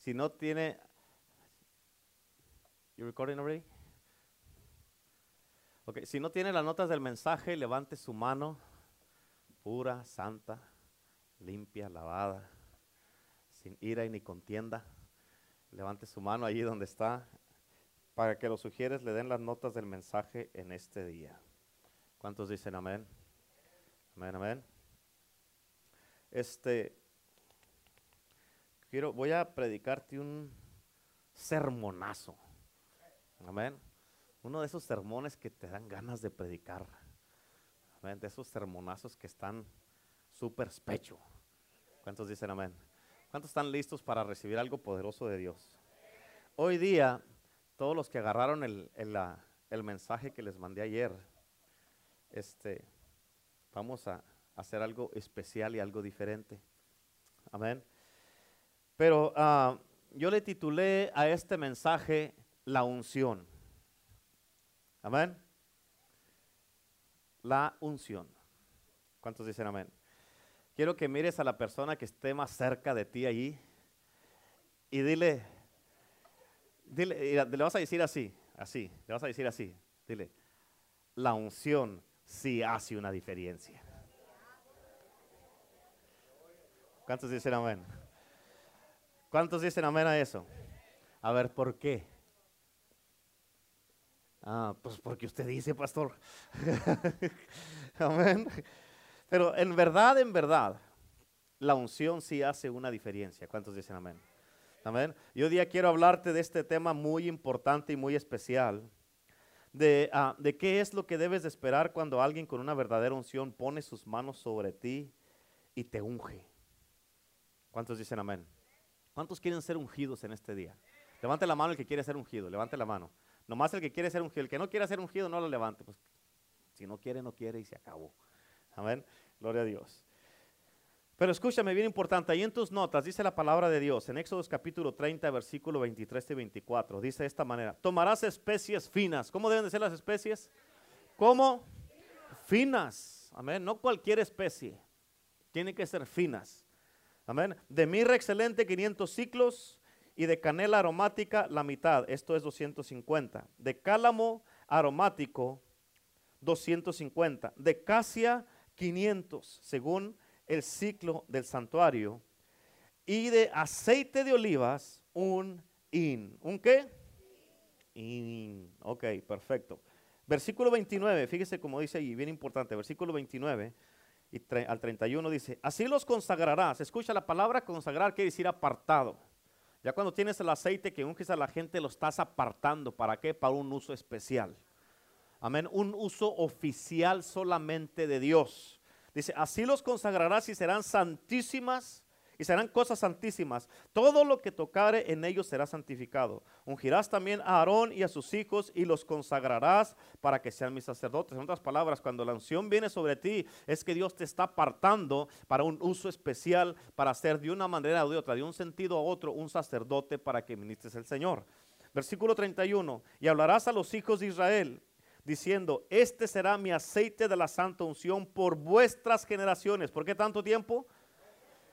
Si no tiene... You recording already? Ok, si no tiene las notas del mensaje, levante su mano, pura, santa, limpia, lavada, sin ira y ni contienda. Levante su mano allí donde está, para que los sugieres le den las notas del mensaje en este día. ¿Cuántos dicen amén? Amén, amén. Este, quiero, voy a predicarte un sermonazo. Amén. Uno de esos sermones que te dan ganas de predicar. Amén. De esos sermonazos que están súper pecho. ¿Cuántos dicen amén? ¿Cuántos están listos para recibir algo poderoso de Dios? Hoy día, todos los que agarraron el, el mensaje que les mandé ayer, este, vamos a hacer algo especial y algo diferente. Amén. Pero ah, yo le titulé a este mensaje la unción. Amén. La unción. ¿Cuántos dicen amén? Quiero que mires a la persona que esté más cerca de ti allí y dile, dile, le vas a decir así, así, le vas a decir así, dile, la unción sí hace una diferencia. ¿Cuántos dicen amén? ¿Cuántos dicen amén a eso? A ver, ¿por qué? Ah, pues porque usted dice, pastor. amén. Pero en verdad, en verdad, la unción sí hace una diferencia. ¿Cuántos dicen amén? Amén. Yo hoy día quiero hablarte de este tema muy importante y muy especial Ah, de, qué es lo que debes de esperar cuando alguien con una verdadera unción pone sus manos sobre ti y te unge. ¿Cuántos dicen amén? ¿Cuántos quieren ser ungidos en este día? Levante la mano el que quiere ser ungido, levante la mano. Nomás el que quiere ser ungido, el que no quiere ser ungido no lo levante. Pues si no quiere, no quiere y se acabó. Amén. Gloria a Dios. Pero escúchame, bien importante, ahí en tus notas dice la palabra de Dios, en Éxodo capítulo 30, versículo 23 y 24, dice de esta manera, tomarás especies finas. ¿Cómo deben de ser las especies? ¿Cómo? Finas. Amén. No cualquier especie. Tiene que ser finas. Amén. De mirra excelente 500 ciclos y de canela aromática la mitad. Esto es 250. De cálamo aromático 250. De casia 500, según el ciclo del santuario y de aceite de olivas un in. ¿Un qué? In. Ok, perfecto. Versículo 29, fíjese como dice ahí, bien importante, versículo 29 y al 31 dice, así los consagrarás. Escucha la palabra consagrar, quiere decir apartado. Ya cuando tienes el aceite que unges a la gente, lo estás apartando. ¿Para qué? Para un uso especial. Amén. Un uso oficial solamente de Dios. Dice, así los consagrarás y serán santísimas y serán cosas santísimas. Todo lo que tocare en ellos será santificado. Ungirás también a Aarón y a sus hijos y los consagrarás para que sean mis sacerdotes. En otras palabras, cuando la unción viene sobre ti, es que Dios te está apartando para un uso especial, para hacer de una manera o de otra, de un sentido a otro, un sacerdote para que ministres el Señor. Versículo 31. Y hablarás a los hijos de Israel diciendo, este será mi aceite de la santa unción por vuestras generaciones. ¿Por qué tanto tiempo?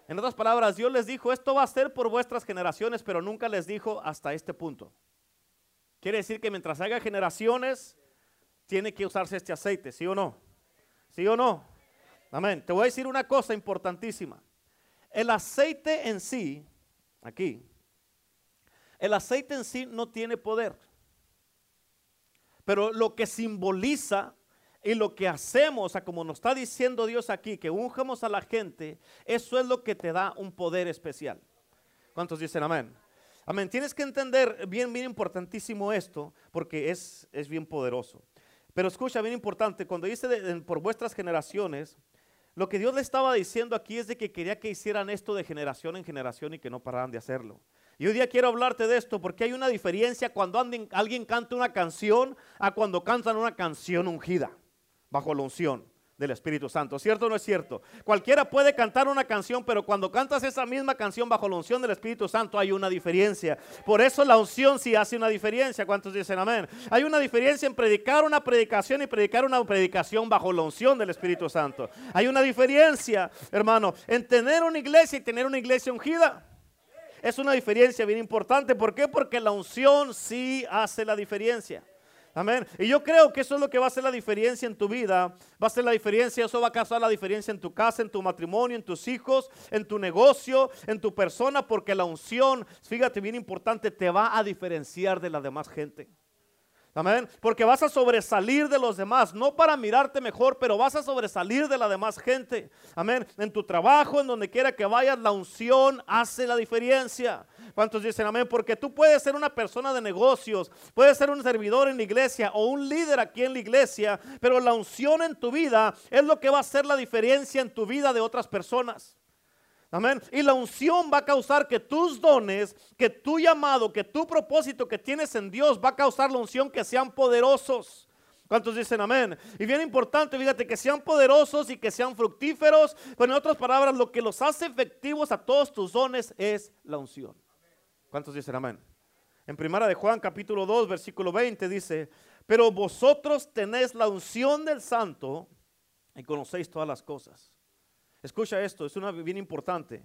En otras palabras, Dios les dijo, esto va a ser por vuestras generaciones, pero nunca les dijo hasta este punto. Quiere decir que mientras haya generaciones, tiene que usarse este aceite, ¿sí o no? ¿Sí o no? Amén. Te voy a decir una cosa importantísima. El aceite en sí, aquí, el aceite en sí no tiene poder. Pero lo que simboliza y lo que hacemos, o sea, como nos está diciendo Dios aquí, que ungemos a la gente, eso es lo que te da un poder especial. ¿Cuántos dicen amén? Amén. Tienes que entender bien, bien importantísimo esto, porque es, es bien poderoso. Pero escucha, bien importante, cuando dice por vuestras generaciones, lo que Dios le estaba diciendo aquí es de que quería que hicieran esto de generación en generación y que no pararan de hacerlo. Y hoy día quiero hablarte de esto porque hay una diferencia cuando alguien canta una canción a cuando cantan una canción ungida, bajo la unción del Espíritu Santo. ¿Cierto o no es cierto? Cualquiera puede cantar una canción, pero cuando cantas esa misma canción bajo la unción del Espíritu Santo hay una diferencia. Por eso la unción sí hace una diferencia. ¿Cuántos dicen amén? Hay una diferencia en predicar una predicación y predicar una predicación bajo la unción del Espíritu Santo. Hay una diferencia, hermano, en tener una iglesia y tener una iglesia ungida. Es una diferencia bien importante. ¿Por qué? Porque la unción sí hace la diferencia. Amén. Y yo creo que eso es lo que va a hacer la diferencia en tu vida. Va a ser la diferencia, eso va a causar la diferencia en tu casa, en tu matrimonio, en tus hijos, en tu negocio, en tu persona, porque la unción, fíjate bien importante, te va a diferenciar de la demás gente. Amén. Porque vas a sobresalir de los demás, no para mirarte mejor, pero vas a sobresalir de la demás gente. Amén. En tu trabajo, en donde quiera que vayas, la unción hace la diferencia. ¿Cuántos dicen amén? Porque tú puedes ser una persona de negocios, puedes ser un servidor en la iglesia o un líder aquí en la iglesia, pero la unción en tu vida es lo que va a hacer la diferencia en tu vida de otras personas. Amén. Y la unción va a causar que tus dones, que tu llamado, que tu propósito que tienes en Dios va a causar la unción que sean poderosos. ¿Cuántos dicen amén? Y bien importante, fíjate, que sean poderosos y que sean fructíferos. Pero en otras palabras, lo que los hace efectivos a todos tus dones es la unción. ¿Cuántos dicen amén? En primera de Juan capítulo 2, versículo 20 dice, pero vosotros tenéis la unción del santo y conocéis todas las cosas. Escucha esto, es una bien importante.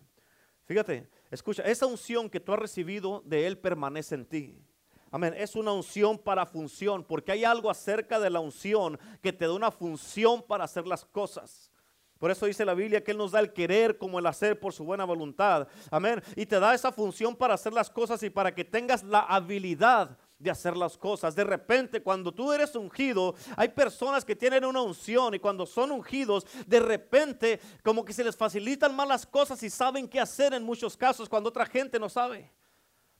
Fíjate, escucha, esa unción que tú has recibido de Él permanece en ti. Amén, es una unción para función, porque hay algo acerca de la unción que te da una función para hacer las cosas. Por eso dice la Biblia que Él nos da el querer como el hacer por su buena voluntad. Amén. Y te da esa función para hacer las cosas y para que tengas la habilidad de hacer las cosas. De repente, cuando tú eres ungido, hay personas que tienen una unción y cuando son ungidos, de repente como que se les facilitan más las cosas y saben qué hacer en muchos casos cuando otra gente no sabe.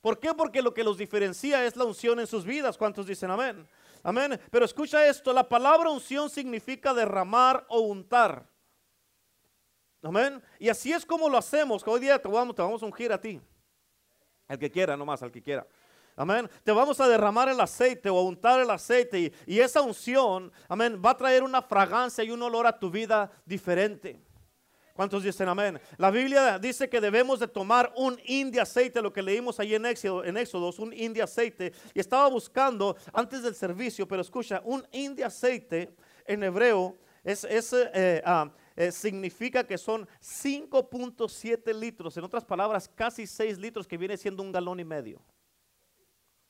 ¿Por qué? Porque lo que los diferencia es la unción en sus vidas. ¿Cuántos dicen amén? Amén. Pero escucha esto, la palabra unción significa derramar o untar. Amén. Y así es como lo hacemos. Hoy día te vamos, te vamos a ungir a ti. El que quiera, nomás, al que quiera. Amén. Te vamos a derramar el aceite o a untar el aceite. Y, esa unción, amén, va a traer una fragancia y un olor a tu vida diferente. ¿Cuántos dicen amén? La Biblia dice que debemos de tomar un hin de aceite, lo que leímos ahí en Éxodo, en Éxodo un hin de aceite. Y estaba buscando antes del servicio, pero escucha, un hin de aceite en hebreo es, eh, ah, eh, significa que son 5.7 litros, en otras palabras, casi 6 litros, que viene siendo un galón y medio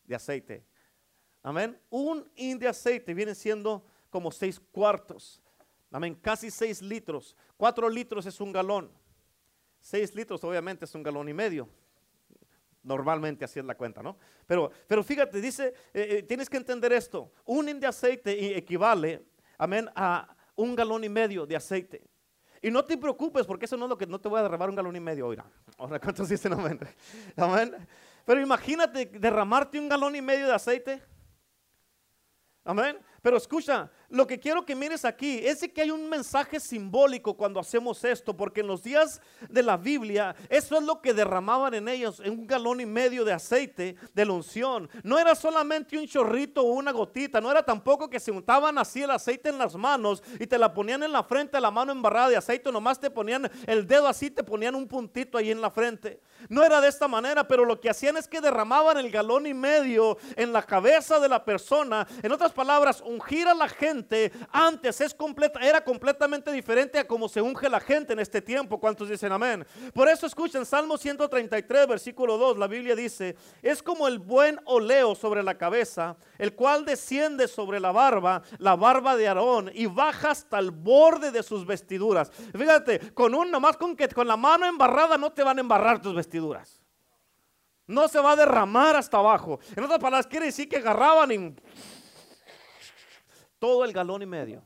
de aceite. Amén. Un in de aceite viene siendo como seis cuartos. Amén. Casi seis litros. Cuatro litros es un galón. Seis litros obviamente es un galón y medio. Normalmente así es la cuenta, ¿no? Pero, pero fíjate, dice, eh, eh, tienes que entender esto. Un in de aceite equivale, amén, a un galón y medio de aceite. Y no te preocupes porque eso no es lo que no te voy a derramar un galón y medio, oiga. ¿cuántos dicen amén? Amén. Pero imagínate derramarte un galón y medio de aceite. Amén. Pero escucha, lo que quiero que mires aquí es que hay un mensaje simbólico cuando hacemos esto, porque en los días de la Biblia, eso es lo que derramaban en ellos, en un galón y medio de aceite de la unción. No era solamente un chorrito o una gotita, no era tampoco que se untaban así el aceite en las manos y te la ponían en la frente, la mano embarrada de aceite, nomás te ponían el dedo así, te ponían un puntito ahí en la frente. No era de esta manera, pero lo que hacían es que derramaban el galón y medio en la cabeza de la persona. En otras palabras, ungir a la gente antes es completa, era completamente diferente a como se unge la gente en este tiempo. ¿Cuántos dicen amén? Por eso escuchen Salmo 133, versículo 2. La Biblia dice, es como el buen oleo sobre la cabeza, el cual desciende sobre la barba, la barba de Aarón, y baja hasta el borde de sus vestiduras. Fíjate, con un nomás con que con la mano embarrada no te van a embarrar tus vestiduras. No se va a derramar hasta abajo. En otras palabras, quiere decir que agarraban y todo el galón y medio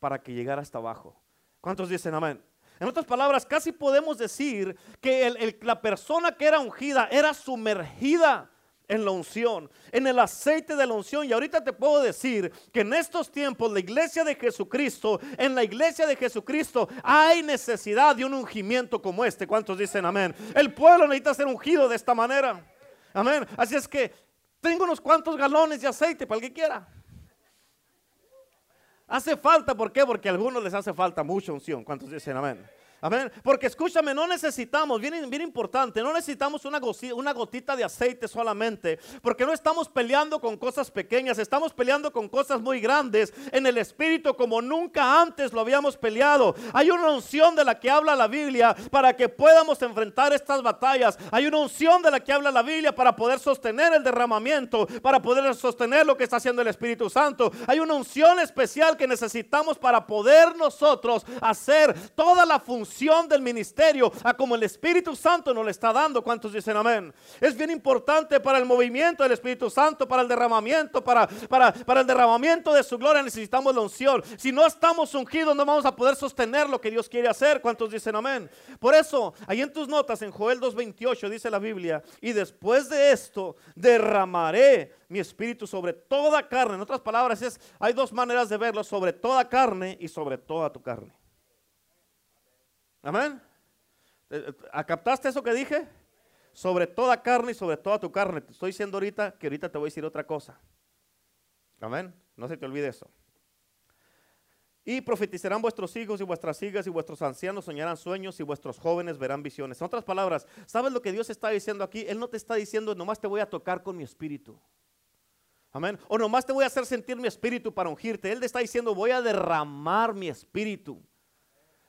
para que llegara hasta abajo. ¿Cuántos dicen amén? En otras palabras, casi podemos decir que la persona que era ungida era sumergida en la unción, en el aceite de la unción. Y ahorita te puedo decir que en estos tiempos, la iglesia de Jesucristo, en la iglesia de Jesucristo, hay necesidad de un ungimiento como este. ¿Cuántos dicen amén? El pueblo necesita ser ungido de esta manera. Amén. Así es que tengo unos cuantos galones de aceite para el que quiera. Hace falta, ¿por qué? Porque a algunos les hace falta mucha unción. ¿Cuántos dicen amén? Amén. Porque escúchame, no necesitamos, bien, bien importante, no necesitamos una, una gotita de aceite solamente. Porque no estamos peleando con cosas pequeñas, estamos peleando con cosas muy grandes en el espíritu como nunca antes lo habíamos peleado. Hay una unción de la que habla la Biblia para que podamos enfrentar estas batallas. Hay una unción de la que habla la Biblia para poder sostener el derramamiento, para poder sostener lo que está haciendo el Espíritu Santo. Hay una unción especial que necesitamos para poder nosotros hacer toda la función del ministerio a como el Espíritu Santo nos le está dando. ¿Cuántos dicen amén? Es bien importante para el movimiento del Espíritu Santo, para el derramamiento, para, para, para el derramamiento de su gloria necesitamos la unción. Si no estamos ungidos no vamos a poder sostener lo que Dios quiere hacer. ¿Cuántos dicen amén? Por eso, ahí en tus notas, en Joel 2.28 dice la Biblia, y después de esto derramaré mi espíritu sobre toda carne. En otras palabras, es, hay dos maneras de verlo, sobre toda carne y sobre toda tu carne. Amén. Eh, eh, ¿Captaste eso que dije? Sobre toda carne y sobre toda tu carne. Te estoy diciendo ahorita que ahorita te voy a decir otra cosa. Amén. No se te olvide eso. Y profetizarán vuestros hijos y vuestras hijas y vuestros ancianos soñarán sueños y vuestros jóvenes verán visiones. En otras palabras, ¿sabes lo que Dios está diciendo aquí? Él no te está diciendo, nomás te voy a tocar con mi espíritu. Amén. O nomás te voy a hacer sentir mi espíritu para ungirte. Él te está diciendo, voy a derramar mi espíritu.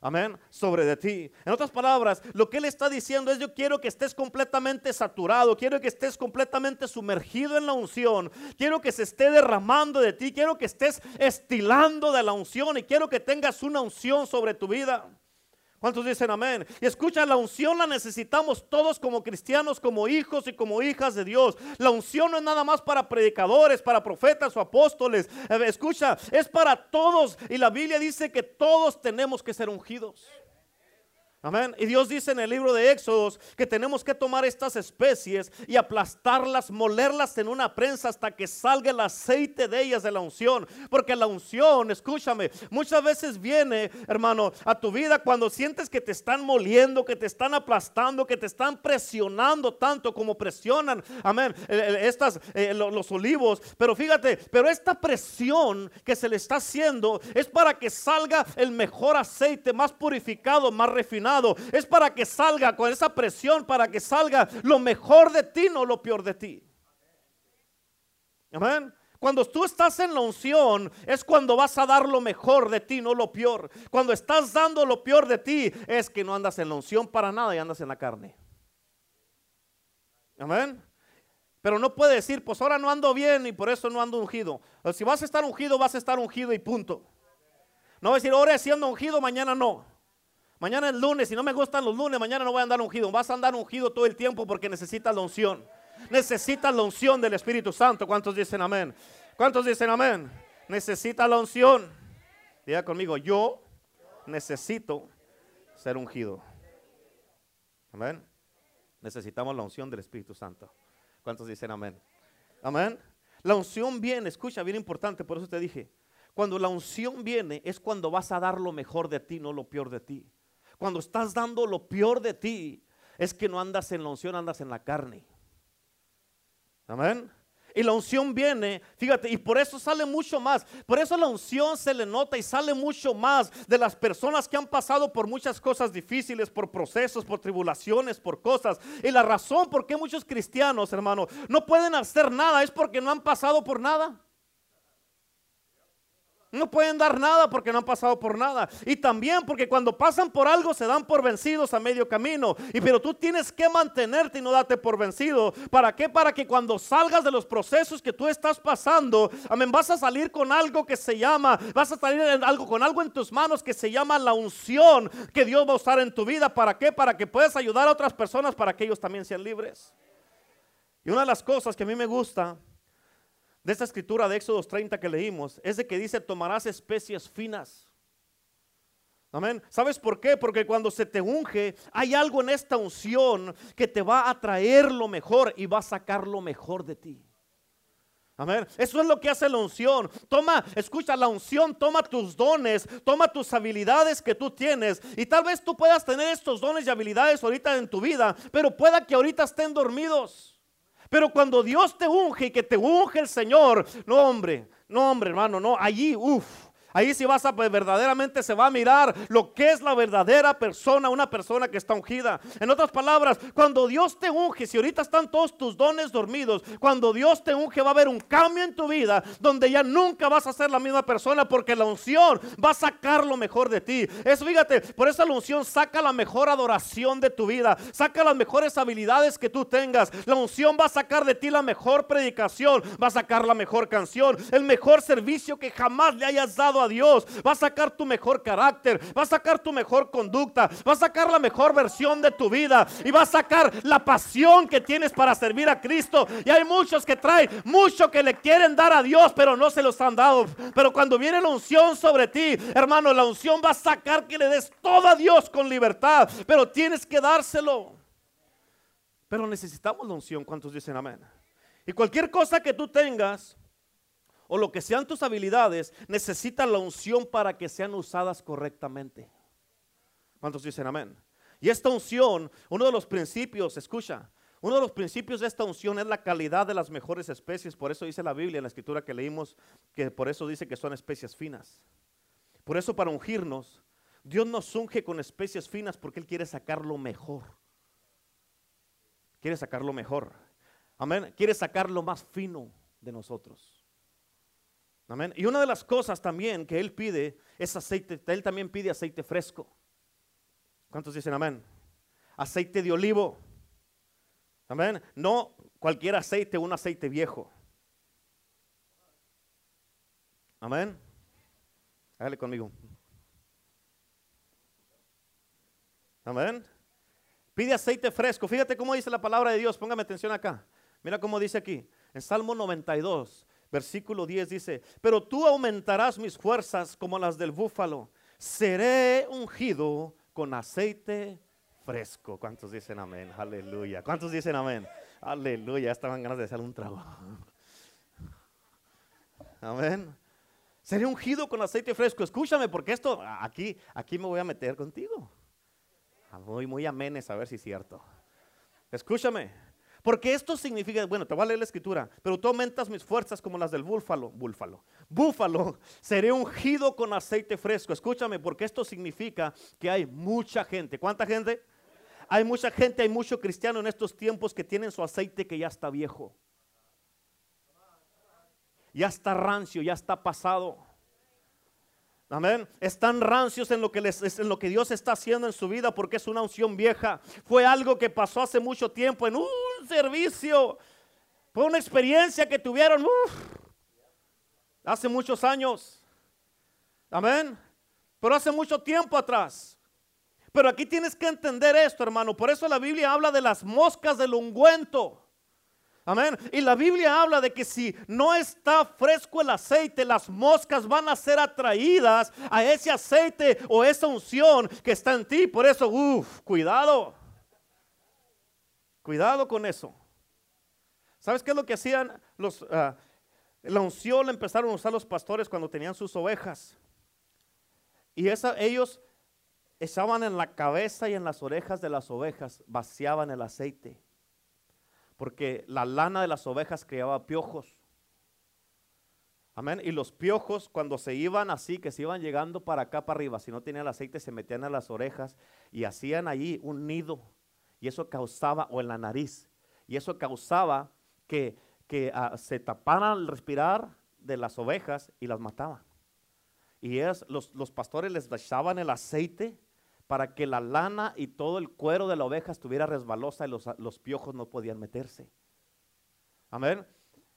Amén. Sobre de ti. En otras palabras, lo que él está diciendo es yo quiero que estés completamente saturado, quiero que estés completamente sumergido en la unción, quiero que se esté derramando de ti, quiero que estés estilando de la unción y quiero que tengas una unción sobre tu vida. ¿Cuántos dicen amén? Y escucha, la unción la necesitamos todos como cristianos, como hijos y como hijas de Dios. La unción no es nada más para predicadores, para profetas o apóstoles. Eh, escucha, es para todos. Y la Biblia dice que todos tenemos que ser ungidos. Amén. Y Dios dice en el libro de Éxodos que tenemos que tomar estas especies y aplastarlas, molerlas en una prensa hasta que salga el aceite de ellas de la unción. Porque la unción, escúchame, muchas veces viene, hermano, a tu vida cuando sientes que te están moliendo, que te están aplastando, que te están presionando tanto como presionan, amén, estas, eh, los olivos. Pero fíjate, pero esta presión que se le está haciendo es para que salga el mejor aceite, más purificado, más refinado es para que salga con esa presión, para que salga lo mejor de ti, no lo peor de ti. Amén. Cuando tú estás en la unción es cuando vas a dar lo mejor de ti, no lo peor. Cuando estás dando lo peor de ti es que no andas en la unción para nada y andas en la carne. Amén. Pero no puede decir, pues ahora no ando bien y por eso no ando ungido. Si vas a estar ungido, vas a estar ungido y punto. No decir, ahora siendo ungido, mañana no. Mañana es lunes, si no me gustan los lunes, mañana no voy a andar ungido. Vas a andar ungido todo el tiempo porque necesitas la unción. Necesitas la unción del Espíritu Santo. ¿Cuántos dicen amén? ¿Cuántos dicen amén? Necesita la unción. Diga conmigo, yo necesito ser ungido. Amén. Necesitamos la unción del Espíritu Santo. ¿Cuántos dicen amén? Amén. La unción viene, escucha, bien importante, por eso te dije, cuando la unción viene es cuando vas a dar lo mejor de ti, no lo peor de ti. Cuando estás dando lo peor de ti, es que no andas en la unción, andas en la carne. Amén. Y la unción viene, fíjate, y por eso sale mucho más. Por eso la unción se le nota y sale mucho más de las personas que han pasado por muchas cosas difíciles, por procesos, por tribulaciones, por cosas. Y la razón por qué muchos cristianos, hermano, no pueden hacer nada es porque no han pasado por nada. No pueden dar nada porque no han pasado por nada. Y también porque cuando pasan por algo se dan por vencidos a medio camino. Y pero tú tienes que mantenerte y no darte por vencido. ¿Para qué? Para que cuando salgas de los procesos que tú estás pasando, amén, vas a salir con algo que se llama, vas a salir algo con algo en tus manos que se llama la unción que Dios va a usar en tu vida. ¿Para qué? Para que puedas ayudar a otras personas para que ellos también sean libres. Y una de las cosas que a mí me gusta de esta escritura de Éxodo 30 que leímos es de que dice, tomarás especies finas. Amén. ¿Sabes por qué? Porque cuando se te unge, hay algo en esta unción que te va a traer lo mejor y va a sacar lo mejor de ti. Amén. Eso es lo que hace la unción. Toma, escucha, la unción toma tus dones, toma tus habilidades que tú tienes. Y tal vez tú puedas tener estos dones y habilidades ahorita en tu vida, pero pueda que ahorita estén dormidos. Pero cuando Dios te unge y que te unge el Señor, no hombre, no hombre hermano, no, allí, uff, Ahí sí vas a pues, verdaderamente se va a mirar lo que es la verdadera persona, una persona que está ungida. En otras palabras, cuando Dios te unge, si ahorita están todos tus dones dormidos, cuando Dios te unge va a haber un cambio en tu vida donde ya nunca vas a ser la misma persona porque la unción va a sacar lo mejor de ti. Eso fíjate, por eso la unción saca la mejor adoración de tu vida, saca las mejores habilidades que tú tengas. La unción va a sacar de ti la mejor predicación, va a sacar la mejor canción, el mejor servicio que jamás le hayas dado a Dios, va a sacar tu mejor carácter, va a sacar tu mejor conducta, va a sacar la mejor versión de tu vida y va a sacar la pasión que tienes para servir a Cristo. Y hay muchos que traen mucho que le quieren dar a Dios, pero no se los han dado. Pero cuando viene la unción sobre ti, hermano, la unción va a sacar que le des todo a Dios con libertad, pero tienes que dárselo. Pero necesitamos la unción, ¿cuántos dicen amén? Y cualquier cosa que tú tengas, o lo que sean tus habilidades, necesitan la unción para que sean usadas correctamente. ¿Cuántos dicen amén? Y esta unción, uno de los principios, escucha, uno de los principios de esta unción es la calidad de las mejores especies. Por eso dice la Biblia en la escritura que leímos, que por eso dice que son especies finas. Por eso para ungirnos, Dios nos unge con especies finas porque Él quiere sacar lo mejor. Quiere sacar lo mejor. Amén. Quiere sacar lo más fino de nosotros. Amén. Y una de las cosas también que Él pide es aceite. Él también pide aceite fresco. ¿Cuántos dicen amén? Aceite de olivo. Amén. No cualquier aceite, un aceite viejo. Amén. Hágale conmigo. Amén. Pide aceite fresco. Fíjate cómo dice la palabra de Dios. Póngame atención acá. Mira cómo dice aquí. En Salmo 92, Versículo 10 dice, pero tú aumentarás mis fuerzas como las del búfalo. Seré ungido con aceite fresco. ¿Cuántos dicen amén? Aleluya. ¿Cuántos dicen amén? Aleluya. Estaban ganas de hacer un trabajo. Amén. Seré ungido con aceite fresco. Escúchame, porque esto aquí, aquí me voy a meter contigo. Muy, muy amenes a ver si es cierto. Escúchame. Porque esto significa, bueno, te voy a leer la escritura, pero tú aumentas mis fuerzas como las del búfalo, búfalo. Búfalo, seré ungido con aceite fresco. Escúchame, porque esto significa que hay mucha gente. ¿Cuánta gente? Hay mucha gente, hay mucho cristiano en estos tiempos que tienen su aceite que ya está viejo. Ya está rancio, ya está pasado. Amén. Están rancios en lo, que en lo que Dios está haciendo en su vida porque es una unción vieja. Fue algo que pasó hace mucho tiempo en un servicio. Fue una experiencia que tuvieron hace muchos años. Amén. Pero hace mucho tiempo atrás. Pero aquí tienes que entender esto, hermano. Por eso la Biblia habla de las moscas del ungüento. Amén. Y la Biblia habla de que si no está fresco el aceite, las moscas van a ser atraídas a ese aceite o esa unción que está en ti. Por eso, uff, cuidado. Cuidado con eso. ¿Sabes qué es lo que hacían los... Ah, la unción la empezaron a usar los pastores cuando tenían sus ovejas. Y ellos echaban en la cabeza y en las orejas de las ovejas, vaciaban el aceite porque la lana de las ovejas creaba piojos. Amén. Y los piojos cuando se iban así, que se iban llegando para acá, para arriba, si no tenían aceite, se metían a las orejas y hacían allí un nido. Y eso causaba, o en la nariz, y eso causaba que, que ah, se taparan al respirar de las ovejas y las mataban. Y es, los, los pastores les echaban el aceite para que la lana y todo el cuero de la oveja estuviera resbalosa y los, piojos no podían meterse. Amén.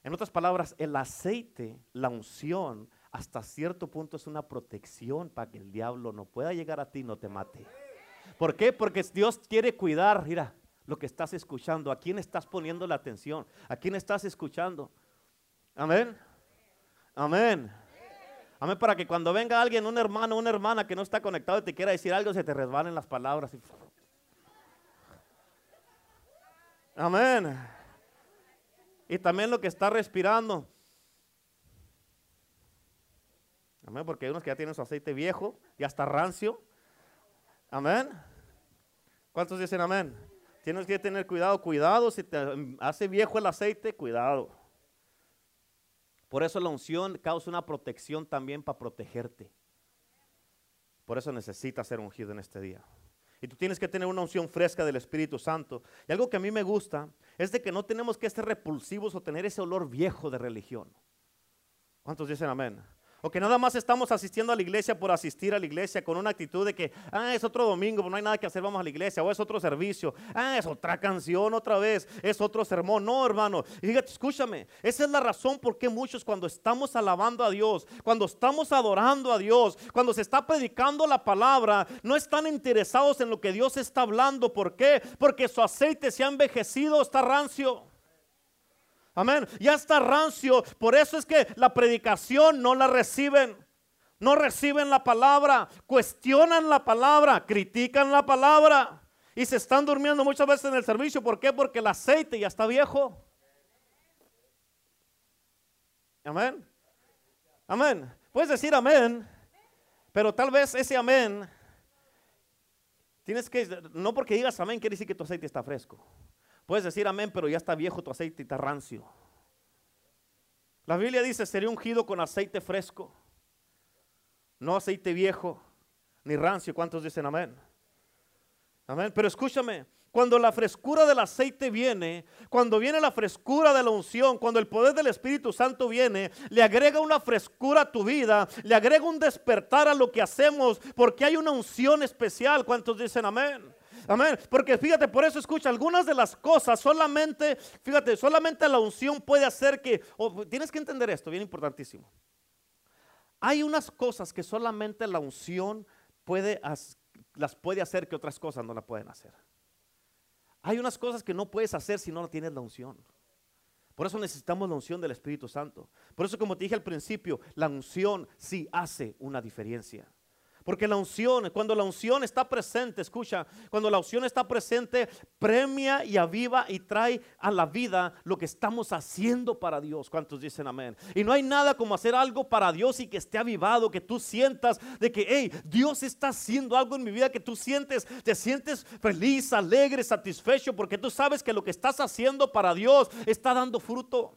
En otras palabras, el aceite, la unción, hasta cierto punto es una protección para que el diablo no pueda llegar a ti y no te mate. ¿Por qué? Porque Dios quiere cuidar, mira, lo que estás escuchando, a quién estás poniendo la atención, a quién estás escuchando. Amén. Amén. Amén, para que cuando venga alguien, un hermano, una hermana que no está conectado y te quiera decir algo, se te resbalen las palabras. Amén. Y también lo que está respirando. Amén, porque hay unos que ya tienen su aceite viejo, ya está rancio. Amén. ¿Cuántos dicen amén? Tienes que tener cuidado, cuidado, si te hace viejo el aceite, cuidado. Por eso la unción causa una protección también para protegerte. Por eso necesitas ser ungido en este día. Y tú tienes que tener una unción fresca del Espíritu Santo. Y algo que a mí me gusta es de que no tenemos que ser repulsivos o tener ese olor viejo de religión. ¿Cuántos dicen amén? Que nada más estamos asistiendo a la iglesia por asistir a la iglesia con una actitud de que, ah, es otro domingo, no hay nada que hacer, vamos a la iglesia. O es otro servicio. Ah, es otra canción otra vez. Es otro sermón. No, hermano. Fíjate, escúchame. Esa es la razón por qué muchos cuando estamos alabando a Dios, cuando estamos adorando a Dios, cuando se está predicando la palabra, no están interesados en lo que Dios está hablando. ¿Por qué? Porque su aceite se ha envejecido, está rancio. Amén. Ya está rancio. Por eso es que la predicación no la reciben. No reciben la palabra. Cuestionan la palabra. Critican la palabra. Y se están durmiendo muchas veces en el servicio. ¿Por qué? Porque el aceite ya está viejo. Amén. Amén. Puedes decir amén. Pero tal vez ese amén. Tienes que, no porque digas amén, quiere decir que tu aceite está fresco. Puedes decir amén, pero ya está viejo tu aceite y está rancio. La Biblia dice, sería ungido con aceite fresco, no aceite viejo, ni rancio. ¿Cuántos dicen amén? Amén. Pero escúchame, cuando la frescura del aceite viene, cuando viene la frescura de la unción, cuando el poder del Espíritu Santo viene, le agrega una frescura a tu vida, le agrega un despertar a lo que hacemos, porque hay una unción especial. ¿Cuántos dicen amén? Amén. Porque fíjate, por eso escucha, algunas de las cosas solamente, fíjate, solamente la unción puede hacer que, tienes que entender esto, bien importantísimo. Hay unas cosas que solamente la unción puede, las puede hacer que otras cosas no la pueden hacer. Hay unas cosas que no puedes hacer si no tienes la unción. Por eso necesitamos la unción del Espíritu Santo. Por eso, como te dije al principio, la unción sí hace una diferencia. Porque la unción, cuando la unción está presente, escucha, cuando la unción está presente, premia y aviva y trae a la vida lo que estamos haciendo para Dios. ¿Cuántos dicen amén? Y no hay nada como hacer algo para Dios y que esté avivado, que tú sientas de que, hey, Dios está haciendo algo en mi vida, que tú sientes, te sientes feliz, alegre, satisfecho, porque tú sabes que lo que estás haciendo para Dios está dando fruto.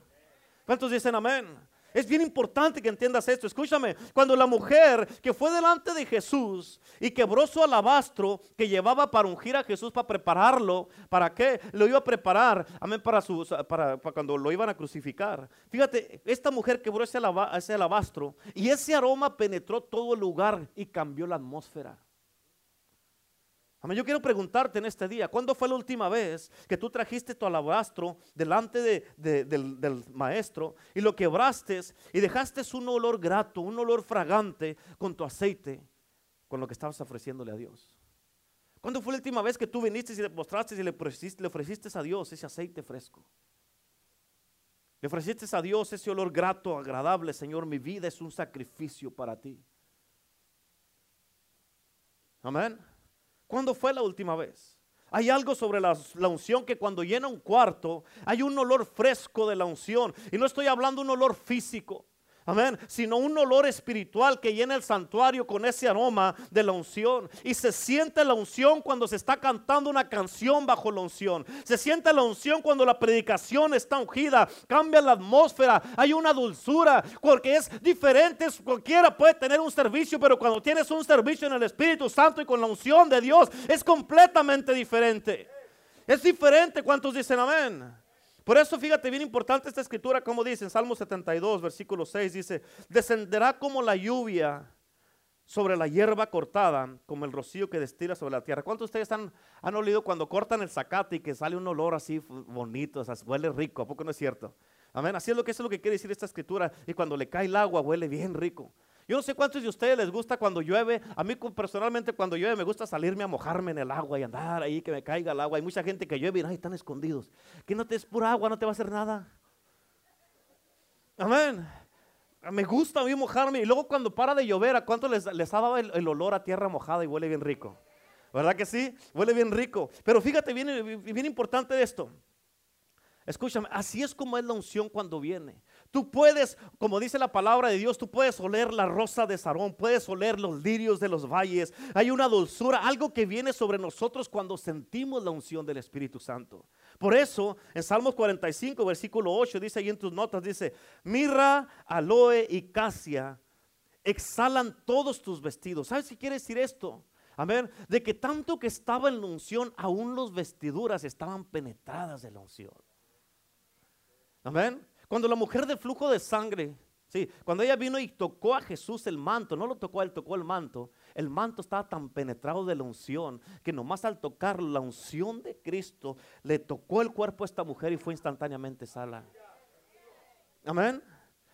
¿Cuántos dicen amén? Es bien importante que entiendas esto. Escúchame, cuando la mujer que fue delante de Jesús y quebró su alabastro que llevaba para ungir a Jesús para prepararlo, ¿para qué? Lo iba a preparar, amén, para, su, para, cuando lo iban a crucificar. Fíjate, esta mujer quebró ese, ese alabastro y ese aroma penetró todo el lugar y cambió la atmósfera. Amén. Yo quiero preguntarte en este día, ¿cuándo fue la última vez que tú trajiste tu alabastro delante del, maestro y lo quebraste y dejaste un olor grato, un olor fragante con tu aceite, con lo que estabas ofreciéndole a Dios? ¿Cuándo fue la última vez que tú viniste y le mostraste y le le ofreciste a Dios ese aceite fresco? Le ofreciste a Dios ese olor grato, agradable, Señor, mi vida es un sacrificio para ti. Amén. ¿Cuándo fue la última vez? Hay algo sobre la, unción que cuando llena un cuarto hay un olor fresco de la unción. Y no estoy hablando de un olor físico. Amén. Sino un olor espiritual que llena el santuario con ese aroma de la unción. Y se siente la unción cuando se está cantando una canción bajo la unción. Se siente la unción cuando la predicación está ungida. Cambia la atmósfera. Hay una dulzura. Porque es diferente. Cualquiera puede tener un servicio. Pero cuando tienes un servicio en el Espíritu Santo y con la unción de Dios. Es completamente diferente. Es diferente. ¿Cuántos dicen amén? Por eso fíjate bien importante esta escritura, como dice en Salmo 72, versículo 6, dice, descenderá como la lluvia sobre la hierba cortada, como el rocío que destila sobre la tierra. ¿Cuántos de ustedes han, han olido cuando cortan el zacate y que sale un olor así bonito, o sea, huele rico? ¿A poco no es cierto? Amén. Así es lo que es lo que quiere decir esta escritura. Y cuando le cae el agua, huele bien rico. Yo no sé cuántos de ustedes les gusta cuando llueve. A mí personalmente cuando llueve me gusta salirme a mojarme en el agua y andar ahí que me caiga el agua. Hay mucha gente que llueve y están escondidos. Que no te es pura agua, no te va a hacer nada. Amén. Me gusta a mí mojarme. Y luego cuando para de llover, ¿a cuánto les, les ha dado el, olor a tierra mojada y huele bien rico? ¿Verdad que sí? Huele bien rico. Pero fíjate, bien, bien importante esto. Escúchame, así es como es la unción cuando viene. Tú puedes, como dice la palabra de Dios, tú puedes oler la rosa de Sarón, puedes oler los lirios de los valles. Hay una dulzura, algo que viene sobre nosotros cuando sentimos la unción del Espíritu Santo. Por eso, en Salmos 45, versículo 8, dice ahí en tus notas, dice, mirra, aloe y casia exhalan todos tus vestidos. ¿Sabes qué quiere decir esto? Amén. De que tanto que estaba en la unción, aún los vestiduras estaban penetradas de la unción. Amén. Cuando la mujer de flujo de sangre, sí, cuando ella vino y tocó a Jesús el manto, no lo tocó él, tocó el manto, el manto estaba tan penetrado de la unción que nomás al tocar la unción de Cristo le tocó el cuerpo a esta mujer y fue instantáneamente sala. Amén.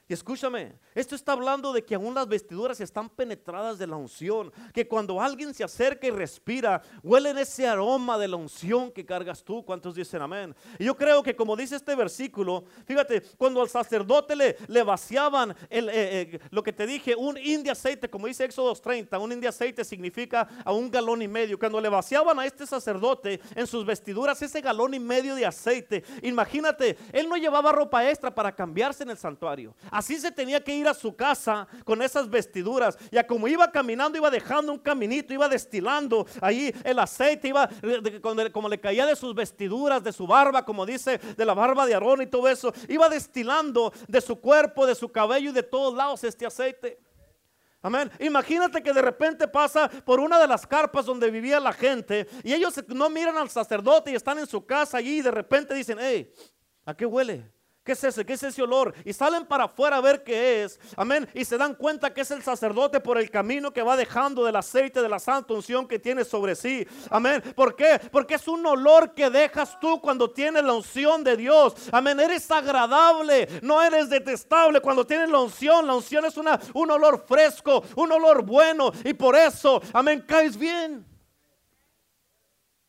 Y escúchame, esto está hablando de que aún las vestiduras están penetradas de la unción, que cuando alguien se acerca y respira, huelen ese aroma de la unción que cargas tú. ¿Cuántos dicen amén? Y yo creo que como dice este versículo, fíjate, cuando al sacerdote le, le vaciaban el, eh, eh, lo que te dije, un in de aceite, como dice Éxodo 30, un in de aceite significa a un galón y medio. Cuando le vaciaban a este sacerdote en sus vestiduras ese galón y medio de aceite, imagínate, él no llevaba ropa extra para cambiarse en el santuario. Así se tenía que ir a su casa con esas vestiduras. Y como iba caminando, iba dejando un caminito, iba destilando ahí el aceite, iba como le caía de sus vestiduras, de su barba, como dice, de la barba de Aarón y todo eso. Iba destilando de su cuerpo, de su cabello y de todos lados este aceite. Amén. Imagínate que de repente pasa por una de las carpas donde vivía la gente y ellos no miran al sacerdote y están en su casa allí y de repente dicen, hey, ¿a qué huele? ¿Qué es ese? ¿Qué es ese olor? Y salen para afuera a ver qué es. Amén. Y se dan cuenta que es el sacerdote por el camino que va dejando del aceite de la santa unción que tiene sobre sí. Amén. ¿Por qué? Porque es un olor que dejas tú cuando tienes la unción de Dios. Amén. Eres agradable, no eres detestable cuando tienes la unción. La unción es una, un olor fresco, un olor bueno. Y por eso, amén, caes bien.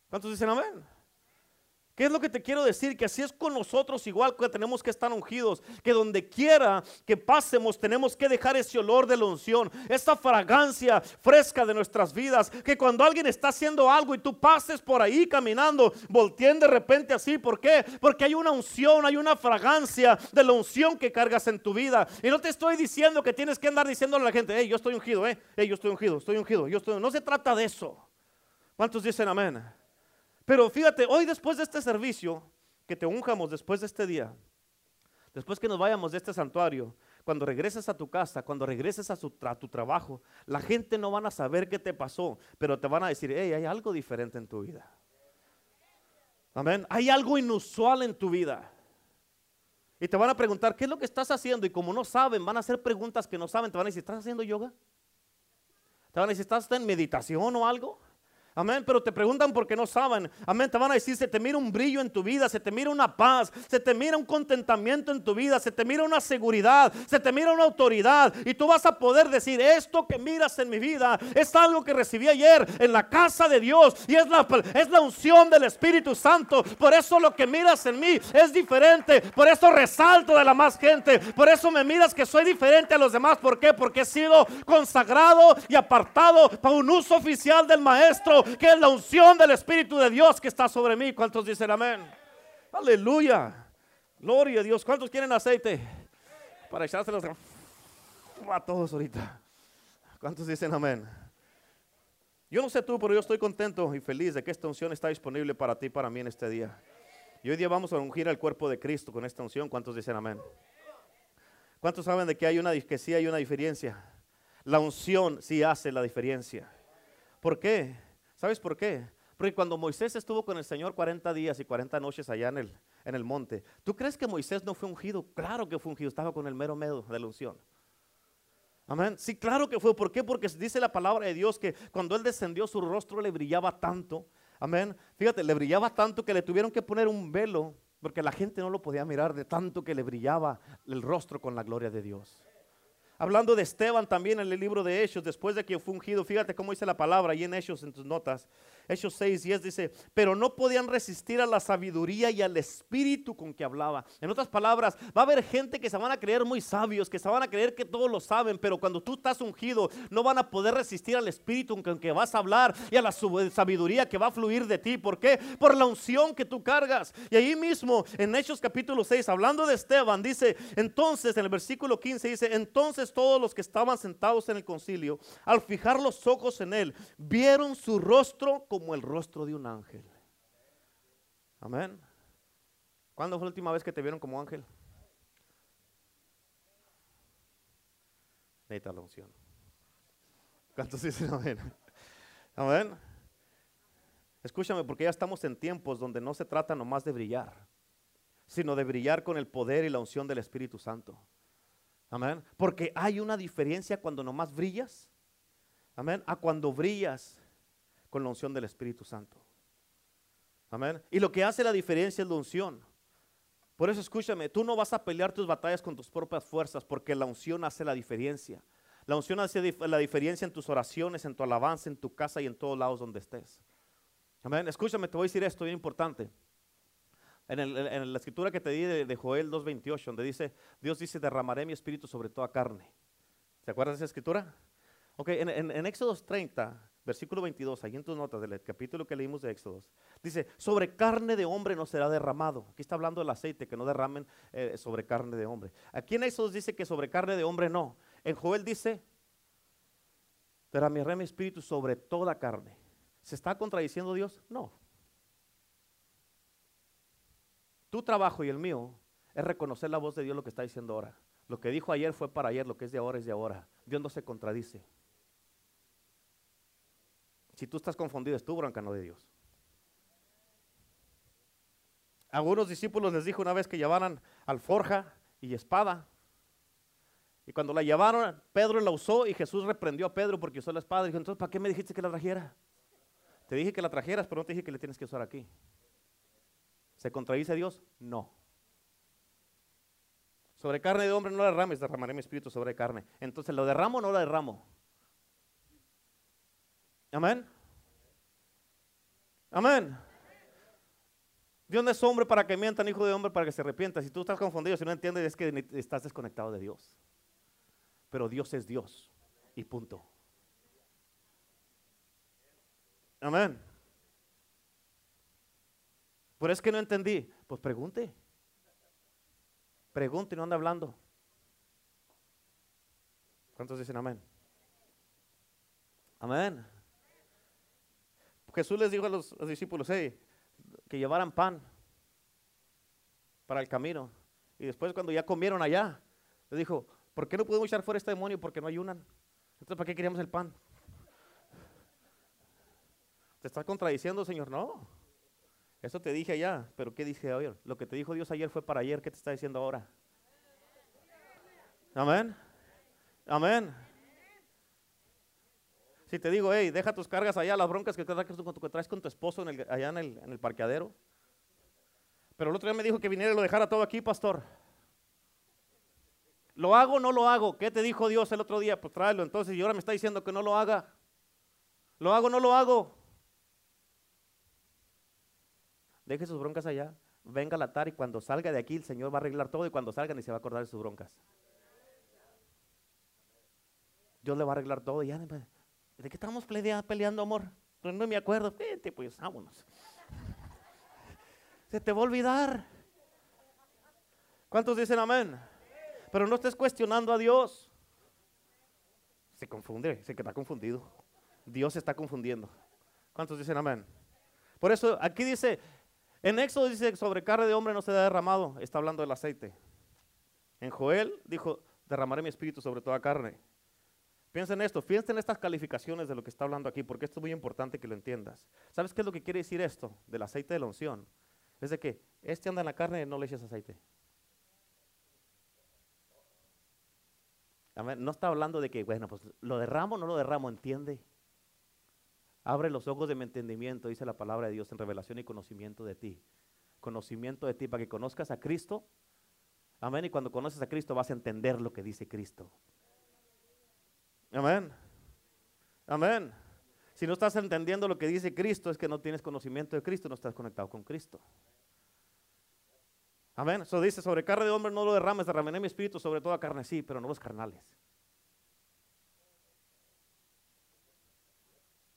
¿Cuántos dicen amén? ¿Qué es lo que te quiero decir? Que así es con nosotros igual que tenemos que estar ungidos. Que donde quiera que pasemos tenemos que dejar ese olor de la unción. Esa fragancia fresca de nuestras vidas. Que cuando alguien está haciendo algo y tú pases por ahí caminando, volteen de repente así. ¿Por qué? Porque hay una unción, hay una fragancia de la unción que cargas en tu vida. Y no te estoy diciendo que tienes que andar diciéndole a la gente, hey, yo estoy ungido, eh, hey, yo estoy ungido, estoy ungido, yo estoy... No se trata de eso. ¿Cuántos dicen amén? Pero fíjate, hoy después de este servicio, que te unjamos después de este día, después que nos vayamos de este santuario, cuando regreses a tu casa, cuando regreses a, tu trabajo, la gente no van a saber qué te pasó, pero te van a decir, hey, hay algo diferente en tu vida. Amén. Hay algo inusual en tu vida. Y te van a preguntar, ¿qué es lo que estás haciendo? Y como no saben, van a hacer preguntas que no saben. Te van a decir, ¿estás haciendo yoga? Te van a decir, ¿estás en meditación o algo? Amén, pero te preguntan porque no saben. Amén, te van a decir, se te mira un brillo en tu vida, se te mira una paz, se te mira un contentamiento en tu vida, se te mira una seguridad, se te mira una autoridad. Y tú vas a poder decir, esto que miras en mi vida es algo que recibí ayer en la casa de Dios y es la, es la unción del Espíritu Santo. Por eso lo que miras en mí es diferente. Por eso resalto de la más gente. Por eso me miras que soy diferente a los demás. ¿Por qué? Porque he sido consagrado y apartado para un uso oficial del Maestro que es la unción del Espíritu de Dios que está sobre mí. ¿Cuántos dicen amén? Aleluya. Gloria a Dios. ¿Cuántos quieren aceite? Para echárselos a todos ahorita. ¿Cuántos dicen amén? Yo no sé tú, pero yo estoy contento y feliz de que esta unción está disponible para ti para mí en este día. Y hoy día vamos a ungir al cuerpo de Cristo con esta unción. ¿Cuántos dicen amén? ¿Cuántos saben de que hay una que sí hay una diferencia? La unción sí hace la diferencia. ¿Por qué? ¿Sabes por qué? Porque cuando Moisés estuvo con el Señor 40 días y 40 noches allá en el, en el monte, ¿tú crees que Moisés no fue ungido? Claro que fue ungido, estaba con el mero medo de la unción. Amén. Sí, claro que fue. ¿Por qué? Porque dice la palabra de Dios que cuando él descendió su rostro le brillaba tanto. Amén. Fíjate, le brillaba tanto que le tuvieron que poner un velo porque la gente no lo podía mirar de tanto que le brillaba el rostro con la gloria de Dios. Hablando de Esteban también en el libro de Hechos, después de que fue ungido, fíjate cómo dice la palabra ahí en Hechos en tus notas. Hechos 6, 10 dice, pero no podían resistir a la sabiduría y al espíritu con que hablaba. En otras palabras, va a haber gente que se van a creer muy sabios, que se van a creer que todos lo saben, pero cuando tú estás ungido, no van a poder resistir al espíritu con que vas a hablar y a la sabiduría que va a fluir de ti. ¿Por qué? Por la unción que tú cargas. Y ahí mismo, en Hechos capítulo 6, hablando de Esteban, dice, entonces, en el versículo 15 dice, entonces todos los que estaban sentados en el concilio, al fijar los ojos en él, vieron su rostro como el rostro de un ángel. Amén. ¿Cuándo fue la última vez que te vieron como ángel? Necesita la unción. ¿Cuántos dicen amén? Amén. Escúchame, porque ya estamos en tiempos donde no se trata nomás de brillar, sino de brillar con el poder y la unción del Espíritu Santo. Amén. Porque hay una diferencia cuando nomás brillas, amén, a cuando brillas con la unción del Espíritu Santo. Amén. Y lo que hace la diferencia es la unción. Por eso escúchame, tú no vas a pelear tus batallas con tus propias fuerzas porque la unción hace la diferencia. La unción hace la diferencia en tus oraciones, en tu alabanza, en tu casa y en todos lados donde estés. Amén. Escúchame, te voy a decir esto bien importante. En, la escritura que te di de, Joel 2.28, donde dice, Dios dice, derramaré mi espíritu sobre toda carne. ¿Se acuerdas de esa escritura? Ok, en, en Éxodo 30, versículo 22, ahí en tus notas del capítulo que leímos de Éxodo, dice, sobre carne de hombre no será derramado. Aquí está hablando del aceite, que no derramen eh, sobre carne de hombre. Aquí en Éxodo dice que sobre carne de hombre no. En Joel dice, derramaré mi espíritu sobre toda carne. ¿Se está contradiciendo Dios? No. Tu trabajo y el mío es reconocer la voz de Dios lo que está diciendo ahora. Lo que dijo ayer fue para ayer, lo que es de ahora es de ahora. Dios no se contradice. Si tú estás confundido, es tu bronca, no de Dios. Algunos discípulos les dijo una vez que llevaran alforja y espada. Y cuando la llevaron, Pedro la usó y Jesús reprendió a Pedro porque usó la espada. Y dijo, entonces, ¿para qué me dijiste que la trajera? Te dije que la trajeras, pero no te dije que le tienes que usar aquí. ¿Se contradice Dios? No. Sobre carne de hombre no la derrames, derramaré mi espíritu sobre carne. Entonces, ¿lo derramo o no lo derramo? Amén. Amén. Dios no es hombre para que mientan, hijo de hombre para que se arrepienta. Si tú estás confundido, si no entiendes, es que estás desconectado de Dios. Pero Dios es Dios. Y punto. Amén. Por es que no entendí. Pues pregunte. Pregunte y no anda hablando. ¿Cuántos dicen amén? Amén. Jesús les dijo a los, discípulos que llevaran pan para el camino. Y después cuando ya comieron allá, les dijo, ¿por qué no podemos echar fuera este demonio? Porque no ayunan. Entonces, ¿para qué queríamos el pan? ¿Te estás contradiciendo, Señor? No. Eso te dije allá, pero ¿qué dije hoy? Lo que te dijo Dios ayer fue para ayer, ¿qué te está diciendo ahora? Amén. Amén. Si te digo, hey, deja tus cargas allá, las broncas que, traes con tu esposo allá en el, en el parqueadero. Pero el otro día me dijo que viniera y lo dejara todo aquí, pastor. ¿Lo hago o no lo hago? ¿Qué te dijo Dios el otro día? Pues tráelo entonces y ahora me está diciendo que no lo haga. ¿Lo hago o no lo hago? Deje sus broncas allá, venga a la tarde y cuando salga de aquí el Señor va a arreglar todo y cuando salga ni se va a acordar de sus broncas. Dios le va a arreglar todo y ya ¿De qué estamos peleando, amor? No, me acuerdo. Vete, pues, vámonos. Se te va a olvidar. ¿Cuántos dicen amén? Pero no estés cuestionando a Dios. Se confunde, se queda confundido. Dios se está confundiendo. ¿Cuántos dicen amén? Por eso aquí dice, en Éxodo dice, sobre carne de hombre no se da derramado. Está hablando del aceite. En Joel dijo, derramaré mi espíritu sobre toda carne. Piensa en esto, piensa en estas calificaciones de lo que está hablando aquí, porque esto es muy importante que lo entiendas. ¿Sabes qué es lo que quiere decir esto del aceite de la unción? Es de que este anda en la carne y no le eches aceite. No está hablando de que, bueno, pues lo derramo o no lo derramo, entiende. Abre los ojos de mi entendimiento, dice la palabra de Dios en revelación y conocimiento de ti. Conocimiento de ti para que conozcas a Cristo. Amén. Y cuando conoces a Cristo vas a entender lo que dice Cristo. Amén. Amén. Si no estás entendiendo lo que dice Cristo, es que no tienes conocimiento de Cristo, no estás conectado con Cristo. Amén. Eso dice, sobre carne de hombre no lo derrames, derramaré mi espíritu sobre toda carne, sí, pero no los carnales.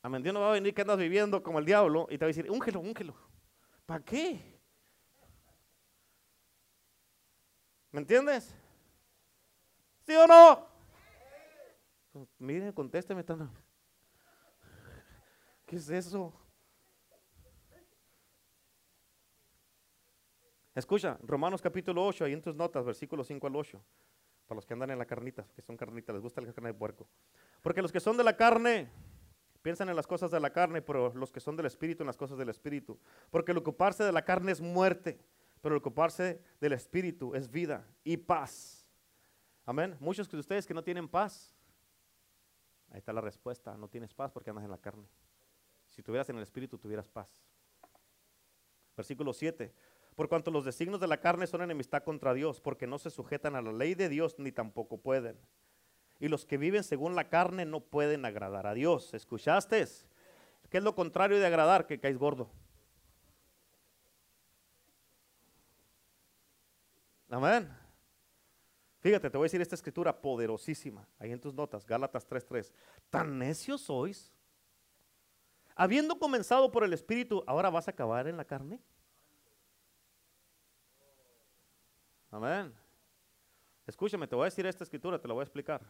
Amén. Dios no va a venir que andas viviendo como el diablo y te va a decir, úngelo, úngelo. ¿Para qué? ¿Me entiendes? ¿Sí o no? Miren, contésteme. ¿Qué es eso? Escucha, Romanos capítulo 8, ahí en tus notas, versículos 5 al 8. Para los que andan en la carnita, que son carnitas, les gusta la carne de puerco. Porque los que son de la carne piensan en las cosas de la carne, pero los que son del espíritu en las cosas del espíritu. Porque el ocuparse de la carne es muerte, pero el ocuparse del espíritu es vida y paz. Amén. Muchos de ustedes que no tienen paz, ahí está la respuesta, no tienes paz porque andas en la carne. Si tuvieras en el Espíritu, tuvieras paz. Versículo 7. Por cuanto los designios de la carne son enemistad contra Dios, porque no se sujetan a la ley de Dios ni tampoco pueden. Y los que viven según la carne no pueden agradar a Dios. ¿Escuchaste? ¿Qué es lo contrario de agradar? Que caes gordo. Amén. Fíjate, te voy a decir esta escritura poderosísima, ahí en tus notas, Gálatas 3:3. ¿Tan necios sois? Habiendo comenzado por el Espíritu, ¿ahora vas a acabar en la carne? Amén. Escúchame, te voy a decir esta escritura, te la voy a explicar.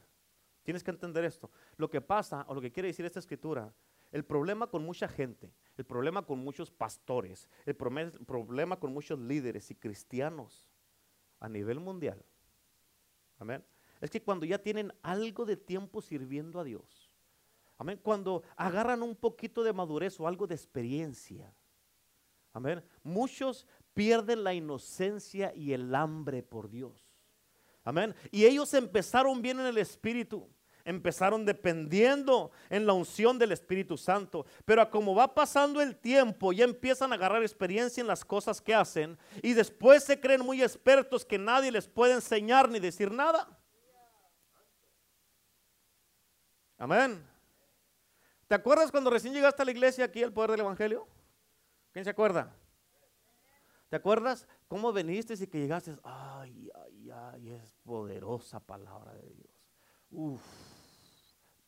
Tienes que entender esto. Lo que pasa, o lo que quiere decir esta escritura, el problema con mucha gente, el problema con muchos pastores, el problema con muchos líderes y cristianos a nivel mundial, amén, es que cuando ya tienen algo de tiempo sirviendo a Dios, Amén. Cuando agarran un poquito de madurez o algo de experiencia. Amén. Muchos pierden la inocencia y el hambre por Dios. Amén. Y ellos empezaron bien en el Espíritu. Empezaron dependiendo en la unción del Espíritu Santo. Pero como va pasando el tiempo, ya empiezan a agarrar experiencia en las cosas que hacen. Y después se creen muy expertos que nadie les puede enseñar ni decir nada. Amén. ¿Te acuerdas cuando recién llegaste a la iglesia aquí el poder del Evangelio? ¿Quién se acuerda? ¿Te acuerdas cómo veniste y que llegaste? Ay, ay, ay, es poderosa palabra de Dios. Uf,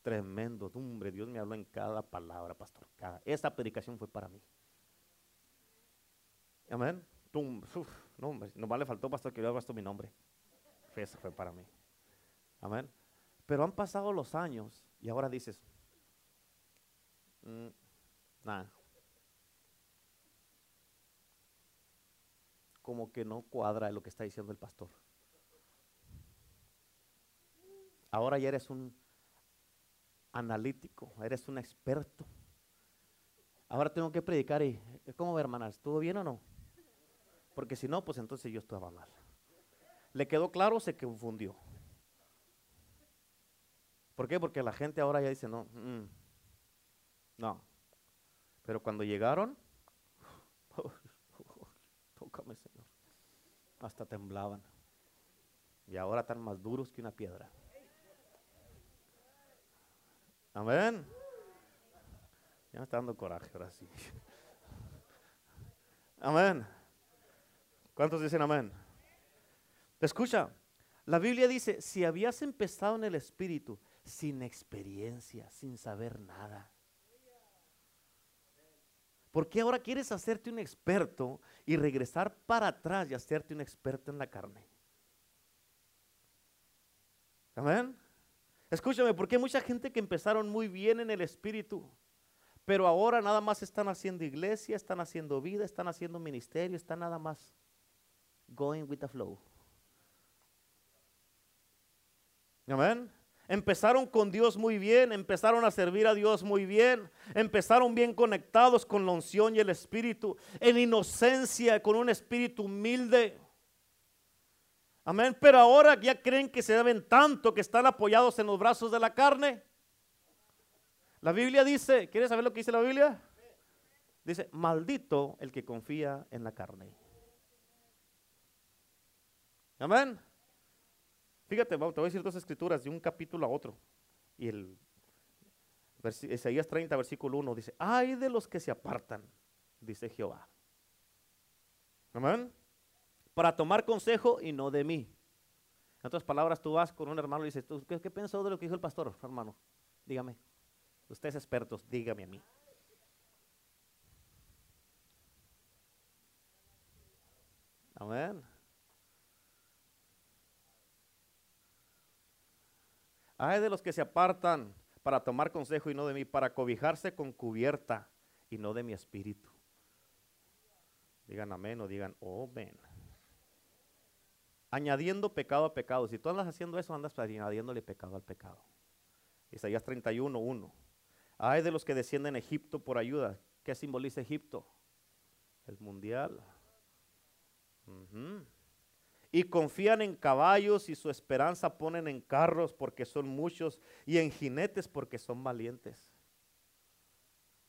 tremendo, hombre, Dios me habló en cada palabra, pastor. Cada, esa predicación fue para mí. Amén. no, hombre, nomás le faltó, pastor, que yo puesto mi nombre. Eso fue para mí. Amén. Pero han pasado los años y ahora dices, Mm, nada. Como que no cuadra lo que está diciendo el pastor. Ahora ya eres un analítico, eres un experto. Ahora tengo que predicar y, ¿cómo hermanas? ¿Estuvo bien o no? Porque si no, pues entonces yo estaba mal. ¿Le quedó claro o se confundió? ¿Por qué? Porque la gente ahora ya dice, no, mm, no. Pero cuando llegaron, tócame Señor. Hasta temblaban. Y ahora están más duros que una piedra. Amén. Ya me está dando coraje ahora sí. Amén. ¿Cuántos dicen amén? Escucha, la Biblia dice, si habías empezado en el Espíritu sin experiencia, sin saber nada, ¿Por qué ahora quieres hacerte un experto y regresar para atrás y hacerte un experto en la carne? Amén. Escúchame, porque hay mucha gente que empezaron muy bien en el espíritu, pero ahora nada más están haciendo iglesia, están haciendo vida, están haciendo ministerio, están nada más going with the flow. Amén. Empezaron con Dios muy bien, empezaron a servir a Dios muy bien, empezaron bien conectados con la unción y el Espíritu, en inocencia, con un espíritu humilde. Amén. Pero ahora ya creen que se deben tanto que están apoyados en los brazos de la carne. La Biblia dice, ¿quieres saber lo que dice la Biblia? Dice, maldito el que confía en la carne. Amén. Fíjate, te voy a decir dos escrituras de un capítulo a otro. Y el Isaías 30, versículo 1 dice, ay de los que se apartan, dice Jehová. Amén. Para tomar consejo y no de mí. En otras palabras, tú vas con un hermano y dices, ¿qué, pensó de lo que dijo el pastor, hermano? Dígame. Ustedes expertos, dígame a mí. Amén. Hay de los que se apartan para tomar consejo y no de mí, para cobijarse con cubierta y no de mi espíritu. Digan amén o digan oh, amén. Añadiendo pecado a pecado. Si tú andas haciendo eso, andas añadiéndole pecado al pecado. Isaías 31, 1. Hay de los que descienden a Egipto por ayuda. ¿Qué simboliza Egipto? El mundial. Y confían en caballos y su esperanza ponen en carros porque son muchos y en jinetes porque son valientes.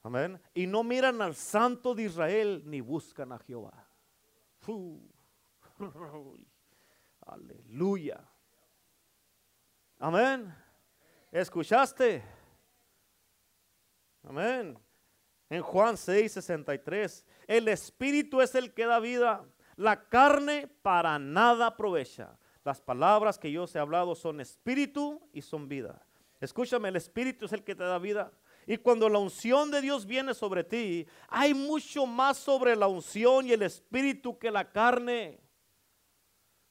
Amén. Y no miran al santo de Israel ni buscan a Jehová. Aleluya. Amén. ¿Escuchaste? Amén. En Juan 6, 63, el Espíritu es el que da vida, la carne para nada aprovecha. Las palabras que yo os he hablado son espíritu y son vida. Escúchame, el Espíritu es el que te da vida. Y cuando la unción de Dios viene sobre ti, hay mucho más sobre la unción y el Espíritu que la carne.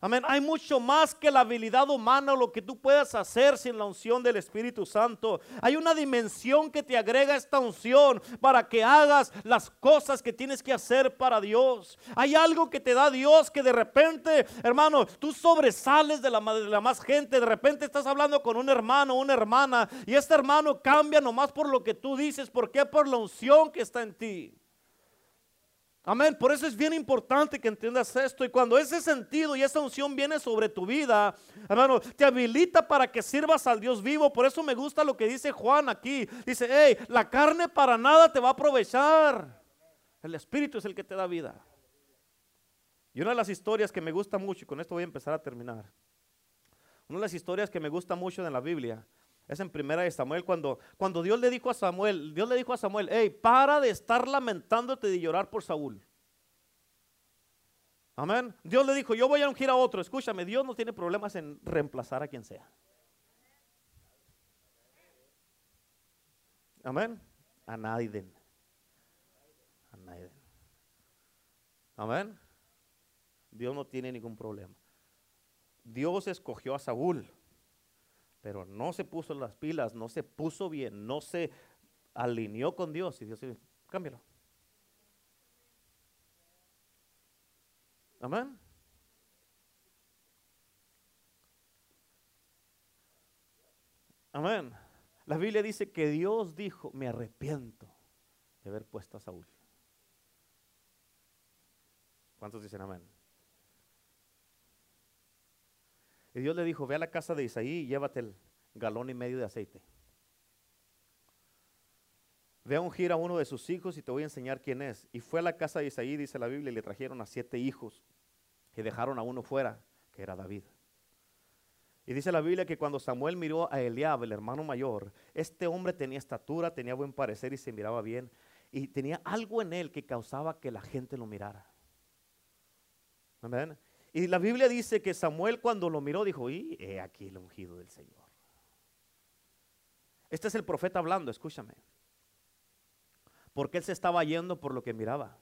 Amén. Hay mucho más que la habilidad humana lo que tú puedas hacer sin la unción del Espíritu Santo. Hay una dimensión que te agrega esta unción para que hagas las cosas que tienes que hacer para Dios. Hay algo que te da Dios que de repente, hermano, tú sobresales de la, de la más gente. De repente estás hablando con un hermano una hermana y este hermano cambia nomás por lo que tú dices. ¿Por qué? Por la unción que está en ti. Amén. Por eso es bien importante que entiendas esto. Y cuando ese sentido y esa unción viene sobre tu vida, hermano, te habilita para que sirvas al Dios vivo. Por eso me gusta lo que dice Juan aquí. Dice, hey, la carne para nada te va a aprovechar. El Espíritu es el que te da vida. Y una de las historias que me gusta mucho, y con esto voy a empezar a terminar. Una de las historias que me gusta mucho de la Biblia es en primera de Samuel cuando, cuando Dios le dijo a Samuel, Dios le dijo a Samuel, hey, para de estar lamentándote y llorar por Saúl. Amén. Dios le dijo, yo voy a ungir a otro. Escúchame, Dios no tiene problemas en reemplazar a quien sea. Amén. A nadie. A nadie. Amén. Dios no tiene ningún problema. Dios escogió a Saúl pero no se puso las pilas, no se puso bien, no se alineó con Dios y Dios dice, cámbialo. Amén. Amén. La Biblia dice que Dios dijo, me arrepiento de haber puesto a Saúl. ¿Cuántos dicen amén? Y Dios le dijo, ve a la casa de Isaí y llévate el galón y medio de aceite. Ve a ungir a uno de sus hijos y te voy a enseñar quién es. Y fue a la casa de Isaí, dice la Biblia, y le trajeron a siete hijos y dejaron a uno fuera, que era David. Y dice la Biblia que cuando Samuel miró a Eliab, el hermano mayor, este hombre tenía estatura, tenía buen parecer y se miraba bien. Y tenía algo en él que causaba que la gente lo mirara. Amén. Y la Biblia dice que Samuel cuando lo miró dijo, y he aquí el ungido del Señor. Este es el profeta hablando, escúchame. Porque él se estaba yendo por lo que miraba.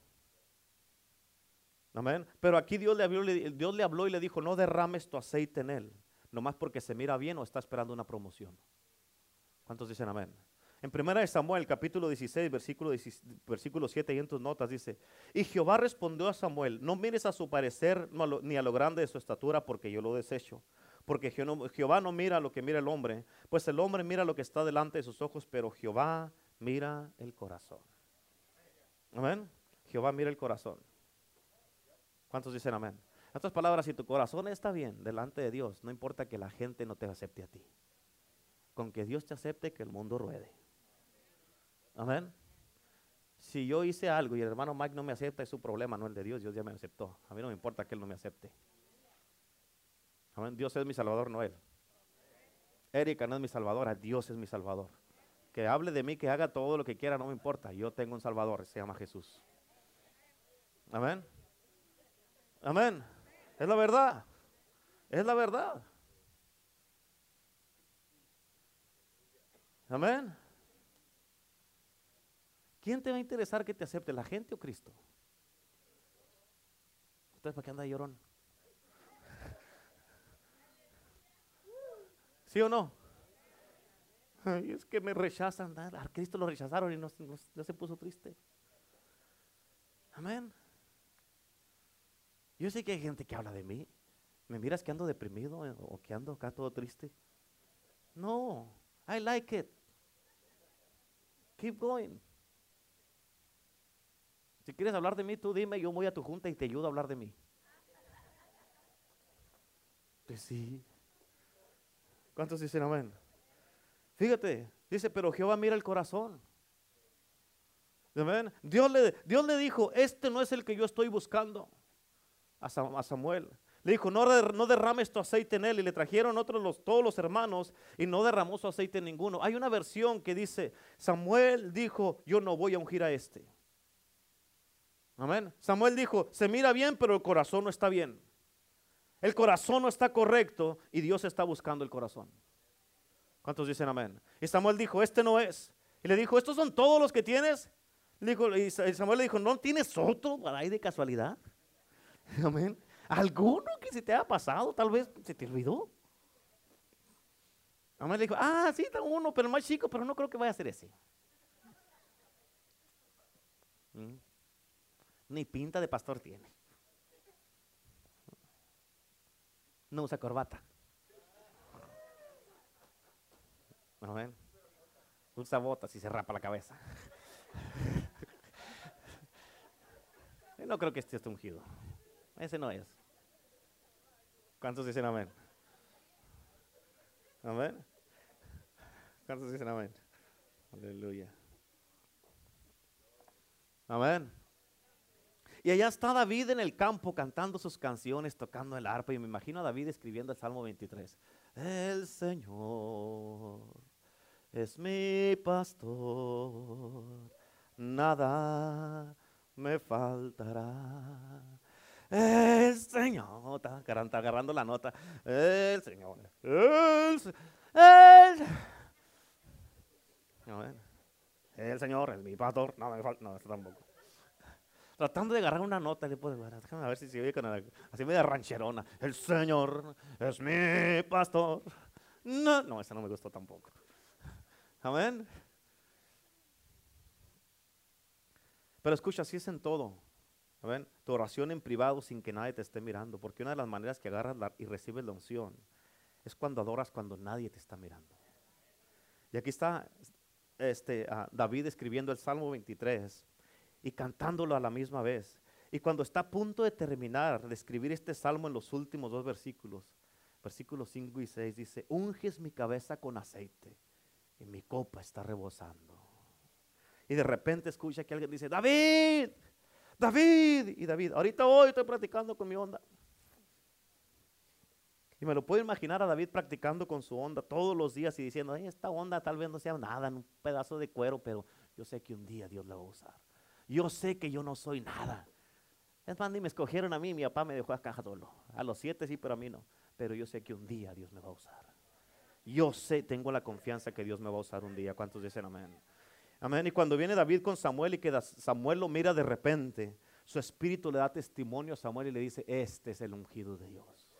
Amén. Pero aquí Dios le, habló, Dios le habló y le dijo, no derrames tu aceite en él, nomás porque se mira bien o está esperando una promoción. ¿Cuántos dicen amén? En primera de Samuel, capítulo 16, versículo, versículo 7 y en tus notas dice, y Jehová respondió a Samuel, no mires a su parecer ni a lo grande de su estatura, porque yo lo desecho. Porque Jehová no mira lo que mira el hombre, pues el hombre mira lo que está delante de sus ojos, pero Jehová mira el corazón. Amén. Jehová mira el corazón. ¿Cuántos dicen amén? En otras palabras, si tu corazón está bien delante de Dios, no importa que la gente no te acepte a ti. Con que Dios te acepte, que el mundo ruede. Amén. Si yo hice algo y el hermano Mike no me acepta, es su problema, no el de Dios. Dios ya me aceptó. A mí no me importa que él no me acepte. Amén. Dios es mi salvador, no él. Erika no es mi salvadora, Dios es mi salvador. Que hable de mí, que haga todo lo que quiera, no me importa. Yo tengo un Salvador, se llama Jesús. Amén. Amén. Es la verdad. Es la verdad. Amén. ¿Quién te va a interesar que te acepte, la gente o Cristo? ¿Usted para qué anda llorón? ¿Sí o no? es que me rechazan. A Cristo lo rechazaron y no, se puso triste. Amén. Yo sé que hay gente que habla de mí. ¿Me miras que ando deprimido eh, o que ando acá todo triste? No, I like it. Keep going. Si quieres hablar de mí, tú dime, yo voy a tu junta y te ayudo a hablar de mí. Pues sí. ¿Cuántos dicen amén? Fíjate, dice, pero Jehová mira el corazón. ¿Amén? Dios le, Dios le dijo, este no es el que yo estoy buscando a Samuel. Le dijo, no, no derrames tu aceite en él. Y le trajeron otros los, todos los hermanos y no derramó su aceite en ninguno. Hay una versión que dice, Samuel dijo, yo no voy a ungir a este. Amén. Samuel dijo, se mira bien, pero el corazón no está bien. El corazón no está correcto y Dios está buscando el corazón. ¿Cuántos dicen amén? Y Samuel dijo, este no es. Y le dijo, ¿estos son todos los que tienes? y Samuel le dijo, ¿no tienes otro para ahí de casualidad? Amén. ¿Alguno que se te haya pasado? Tal vez se te olvidó. Samuel le dijo, ah, sí, está uno, pero más chico, pero no creo que vaya a ser ese. ¿Mm? Ni pinta de pastor tiene. No usa corbata. Amén. Usa botas y se rapa la cabeza. no creo que esté ungido. Ese no es. ¿Cuántos dicen amén? Amén. ¿Cuántos dicen amén? Aleluya. Amén. Y allá está David en el campo cantando sus canciones, tocando el arpa. Y me imagino a David escribiendo el Salmo 23. El Señor es mi pastor, nada me faltará. El Señor, está agarrando la nota. El Señor, el, el, el Señor es mi pastor, nada me falta, no, tampoco tratando de agarrar una nota. Le puedo, déjame ver si se oye con así media rancherona. El Señor es mi pastor. No, no, esa no me gustó tampoco. Amén. Pero escucha, así es en todo. Amén. Tu oración en privado sin que nadie te esté mirando. Porque una de las maneras que agarras y recibes la unción es cuando adoras cuando nadie te está mirando. Y aquí está este, David escribiendo el Salmo 23 y cantándolo a la misma vez. Y cuando está a punto de terminar de escribir este salmo en los últimos dos versículos, versículos 5 y 6, dice, unges mi cabeza con aceite y mi copa está rebosando. Y de repente escucha que alguien dice, David, David, y David, ahorita hoy estoy practicando con mi onda. Y me lo puedo imaginar a David practicando con su onda todos los días y diciendo, esta onda tal vez no sea nada, un pedazo de cuero, pero yo sé que un día Dios la va a usar. Yo sé que yo no soy nada. Es más, ni me escogieron a mí, mi papá me dejó a caja solo. A los siete sí, pero a mí no. Pero yo sé que un día Dios me va a usar. Yo sé, tengo la confianza que Dios me va a usar un día. ¿Cuántos dicen amén? Amén. Y cuando viene David con Samuel y que Samuel lo mira de repente, su espíritu le da testimonio a Samuel y le dice, este es el ungido de Dios.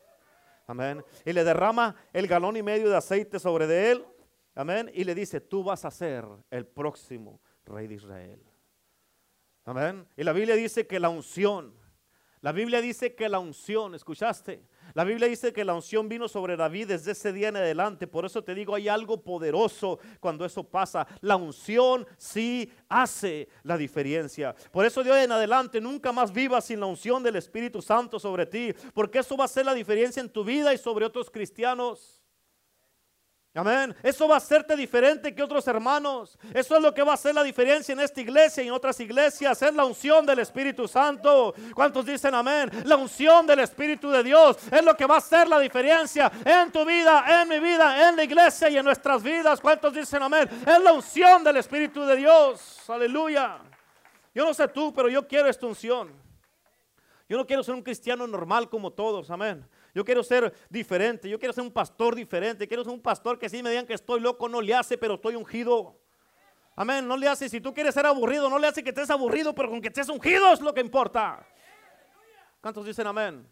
Amén. Y le derrama el galón y medio de aceite sobre de él. Amén. Y le dice, tú vas a ser el próximo rey de Israel. Amén. Y la Biblia dice que la unción, la Biblia dice que la unción, ¿escuchaste? La Biblia dice que la unción vino sobre David desde ese día en adelante. Por eso te digo, hay algo poderoso cuando eso pasa. La unción sí hace la diferencia. Por eso de hoy en adelante nunca más vivas sin la unción del Espíritu Santo sobre ti. Porque eso va a hacer la diferencia en tu vida y sobre otros cristianos. Amén. Eso va a hacerte diferente que otros hermanos. Eso es lo que va a hacer la diferencia en esta iglesia y en otras iglesias. Es la unción del Espíritu Santo. ¿Cuántos dicen amén? La unción del Espíritu de Dios es lo que va a hacer la diferencia en tu vida, en mi vida, en la iglesia y en nuestras vidas. ¿Cuántos dicen amén? Es la unción del Espíritu de Dios. Aleluya. Yo no sé tú, pero yo quiero esta unción. Yo no quiero ser un cristiano normal como todos. Amén. Yo quiero ser diferente. Yo quiero ser un pastor diferente. Quiero ser un pastor que si me digan que estoy loco, no le hace, pero estoy ungido. Amén. No le hace. Si tú quieres ser aburrido, no le hace que estés aburrido, pero con que estés ungido es lo que importa. ¿Cuántos dicen amén?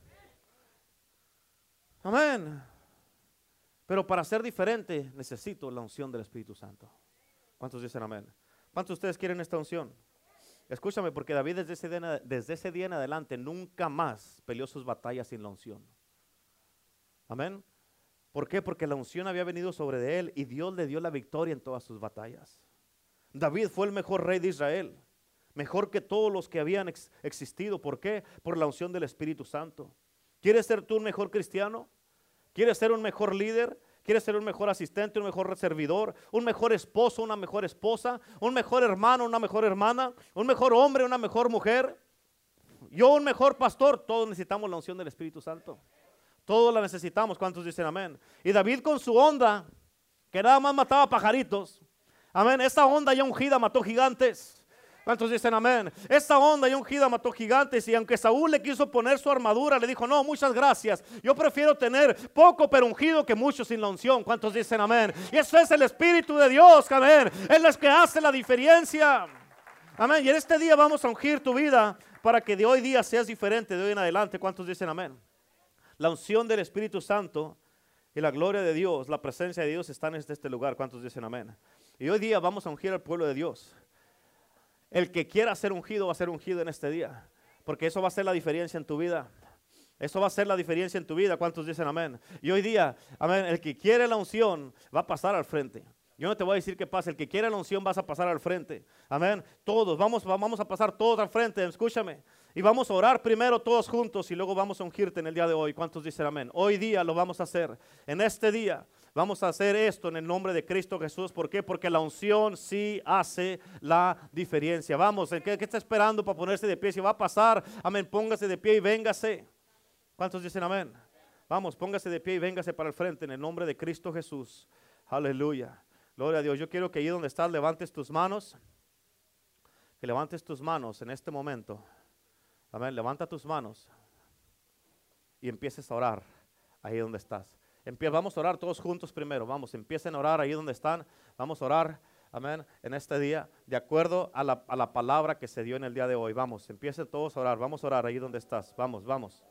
Amén. Pero para ser diferente necesito la unción del Espíritu Santo. ¿Cuántos dicen amén? ¿Cuántos de ustedes quieren esta unción? Escúchame, porque David desde ese, día, desde ese día en adelante nunca más peleó sus batallas sin la unción. Amén. ¿Por qué? Porque la unción había venido sobre de él y Dios le dio la victoria en todas sus batallas. David fue el mejor rey de Israel, mejor que todos los que habían existido. ¿Por qué? Por la unción del Espíritu Santo. ¿Quieres ser tú un mejor cristiano? ¿Quieres ser un mejor líder? ¿Quieres ser un mejor asistente, un mejor servidor, un mejor esposo, una mejor esposa, un mejor hermano, una mejor hermana, un mejor hombre, una mejor mujer? Yo un mejor pastor, todos necesitamos la unción del Espíritu Santo. Todos la necesitamos. ¿Cuántos dicen amén? Y David con su onda, que nada más mataba pajaritos. Amén. Esta onda ya ungida mató gigantes. ¿Cuántos dicen amén? Esta onda ya ungida mató gigantes y aunque Saúl le quiso poner su armadura, le dijo, no, muchas gracias. Yo prefiero tener poco pero ungido que mucho sin la unción. ¿Cuántos dicen amén? Y eso es el Espíritu de Dios, amén. Él es que hace la diferencia. Amén. Y en este día vamos a ungir tu vida para que de hoy día seas diferente de hoy en adelante. ¿Cuántos dicen amén? La unción del Espíritu Santo y la gloria de Dios, la presencia de Dios están en este lugar. ¿Cuántos dicen amén? Y hoy día vamos a ungir al pueblo de Dios. El que quiera ser ungido va a ser ungido en este día. Porque eso va a ser la diferencia en tu vida. Eso va a ser la diferencia en tu vida. ¿Cuántos dicen amén? Y hoy día, amén, el que quiere la unción va a pasar al frente. Yo no te voy a decir qué pasa. El que quiere la unción vas a pasar al frente. Amén. Todos, vamos, vamos a pasar todos al frente. Escúchame. Y vamos a orar primero todos juntos y luego vamos a ungirte en el día de hoy. ¿Cuántos dicen amén? Hoy día lo vamos a hacer. En este día vamos a hacer esto en el nombre de Cristo Jesús. ¿Por qué? Porque la unción sí hace la diferencia. Vamos, ¿qué, qué está esperando para ponerse de pie? Si va a pasar, amén, póngase de pie y véngase. ¿Cuántos dicen amén? Vamos, póngase de pie y véngase para el frente en el nombre de Cristo Jesús. Aleluya. Gloria a Dios. Yo quiero que ahí donde estás levantes tus manos. Que levantes tus manos en este momento. Amén. Levanta tus manos y empieces a orar ahí donde estás. vamos a orar todos juntos primero. Vamos, empiecen a orar ahí donde están. Vamos a orar, amén, en este día, de acuerdo a la, a la palabra que se dio en el día de hoy. Vamos, empiecen todos a orar. Vamos a orar ahí donde estás. Vamos, vamos.